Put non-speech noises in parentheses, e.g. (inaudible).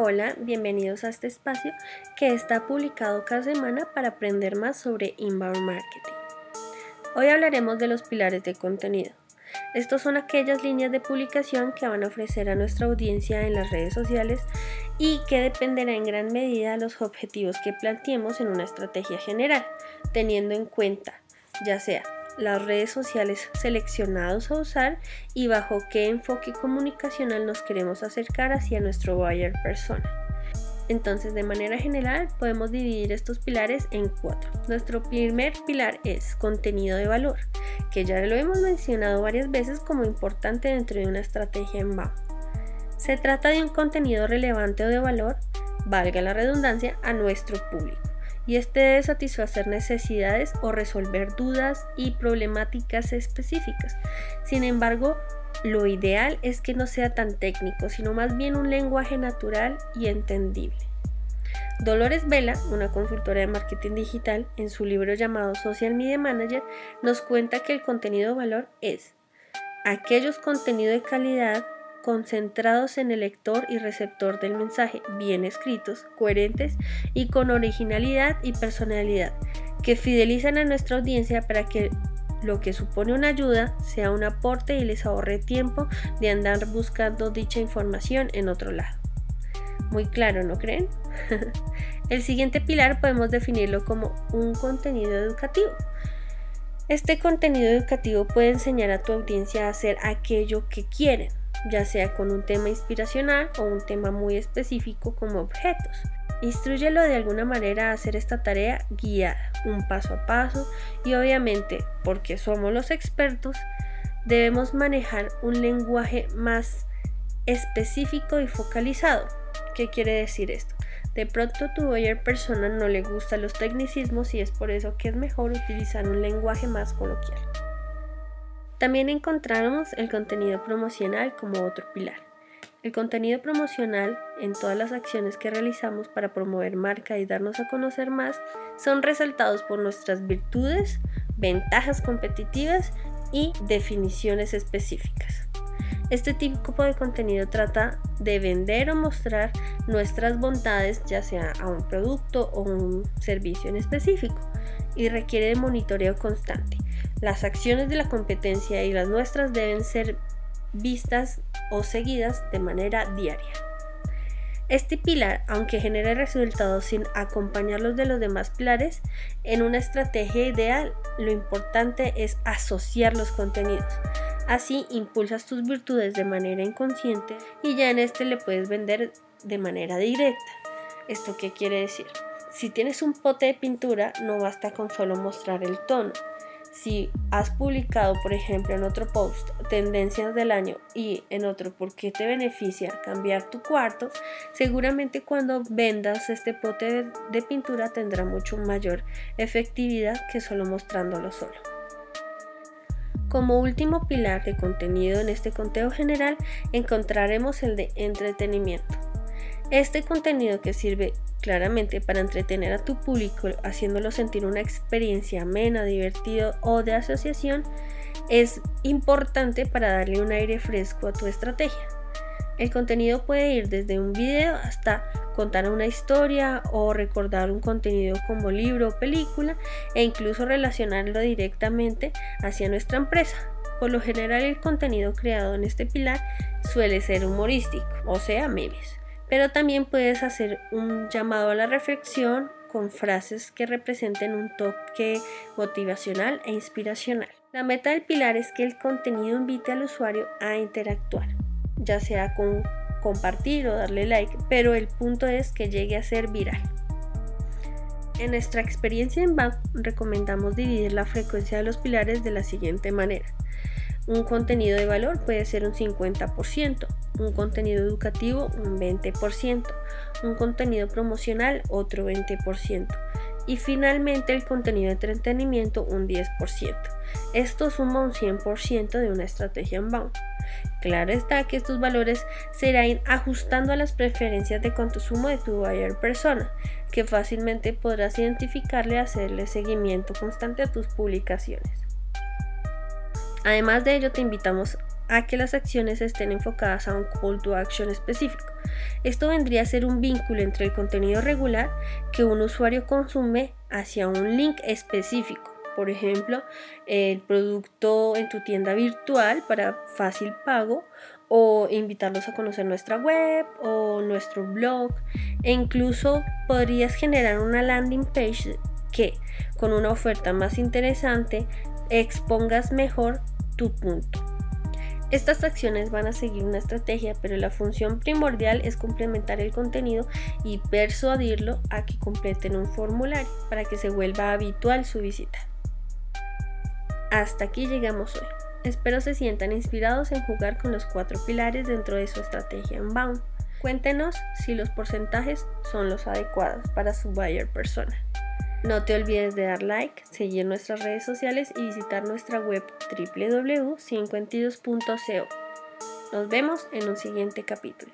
Hola, bienvenidos a este espacio que está publicado cada semana para aprender más sobre inbound marketing. Hoy hablaremos de los pilares de contenido. Estos son aquellas líneas de publicación que van a ofrecer a nuestra audiencia en las redes sociales y que dependerá en gran medida de los objetivos que planteemos en una estrategia general, teniendo en cuenta ya sea las redes sociales seleccionados a usar y bajo qué enfoque comunicacional nos queremos acercar hacia nuestro buyer persona. Entonces, de manera general, podemos dividir estos pilares en cuatro. Nuestro primer pilar es contenido de valor, que ya lo hemos mencionado varias veces como importante dentro de una estrategia en BAM. Se trata de un contenido relevante o de valor, valga la redundancia, a nuestro público y este debe satisfacer necesidades o resolver dudas y problemáticas específicas. Sin embargo, lo ideal es que no sea tan técnico, sino más bien un lenguaje natural y entendible. Dolores Vela, una consultora de marketing digital, en su libro llamado Social Media Manager, nos cuenta que el contenido de valor es aquellos contenidos de calidad concentrados en el lector y receptor del mensaje, bien escritos, coherentes y con originalidad y personalidad, que fidelizan a nuestra audiencia para que lo que supone una ayuda sea un aporte y les ahorre tiempo de andar buscando dicha información en otro lado. Muy claro, ¿no creen? (laughs) el siguiente pilar podemos definirlo como un contenido educativo. Este contenido educativo puede enseñar a tu audiencia a hacer aquello que quieren, ya sea con un tema inspiracional o un tema muy específico como objetos. Instruyelo de alguna manera a hacer esta tarea guiada, un paso a paso y obviamente, porque somos los expertos, debemos manejar un lenguaje más específico y focalizado. ¿Qué quiere decir esto? De pronto tu buyer persona no le gustan los tecnicismos y es por eso que es mejor utilizar un lenguaje más coloquial. También encontramos el contenido promocional como otro pilar. El contenido promocional en todas las acciones que realizamos para promover marca y darnos a conocer más son resaltados por nuestras virtudes, ventajas competitivas y definiciones específicas. Este tipo de contenido trata de vender o mostrar nuestras bondades ya sea a un producto o un servicio en específico y requiere de monitoreo constante. Las acciones de la competencia y las nuestras deben ser vistas o seguidas de manera diaria. Este pilar, aunque genere resultados sin acompañarlos de los demás pilares, en una estrategia ideal lo importante es asociar los contenidos. Así impulsas tus virtudes de manera inconsciente y ya en este le puedes vender de manera directa. ¿Esto qué quiere decir? Si tienes un pote de pintura, no basta con solo mostrar el tono si has publicado, por ejemplo, en otro post tendencias del año y en otro por qué te beneficia cambiar tu cuarto, seguramente cuando vendas este pote de pintura tendrá mucho mayor efectividad que solo mostrándolo solo. Como último pilar de contenido en este conteo general encontraremos el de entretenimiento. Este contenido que sirve claramente para entretener a tu público, haciéndolo sentir una experiencia amena, divertido o de asociación, es importante para darle un aire fresco a tu estrategia. El contenido puede ir desde un video hasta contar una historia o recordar un contenido como libro o película e incluso relacionarlo directamente hacia nuestra empresa. Por lo general el contenido creado en este pilar suele ser humorístico, o sea, memes pero también puedes hacer un llamado a la reflexión con frases que representen un toque motivacional e inspiracional. La meta del pilar es que el contenido invite al usuario a interactuar, ya sea con compartir o darle like, pero el punto es que llegue a ser viral. En nuestra experiencia en BAM recomendamos dividir la frecuencia de los pilares de la siguiente manera. Un contenido de valor puede ser un 50%, un contenido educativo un 20%, un contenido promocional otro 20% y finalmente el contenido de entretenimiento un 10%. Esto suma un 100% de una estrategia en bound. Claro está que estos valores se irán ajustando a las preferencias de consumo de tu buyer persona, que fácilmente podrás identificarle y hacerle seguimiento constante a tus publicaciones. Además de ello, te invitamos a que las acciones estén enfocadas a un call to action específico. Esto vendría a ser un vínculo entre el contenido regular que un usuario consume hacia un link específico. Por ejemplo, el producto en tu tienda virtual para fácil pago o invitarlos a conocer nuestra web o nuestro blog e incluso podrías generar una landing page que con una oferta más interesante expongas mejor tu punto. Estas acciones van a seguir una estrategia, pero la función primordial es complementar el contenido y persuadirlo a que completen un formulario para que se vuelva habitual su visita. Hasta aquí llegamos hoy. Espero se sientan inspirados en jugar con los cuatro pilares dentro de su estrategia en Bound. Cuéntenos si los porcentajes son los adecuados para su buyer persona. No te olvides de dar like, seguir nuestras redes sociales y visitar nuestra web www.cincuentidos.co. Nos vemos en un siguiente capítulo.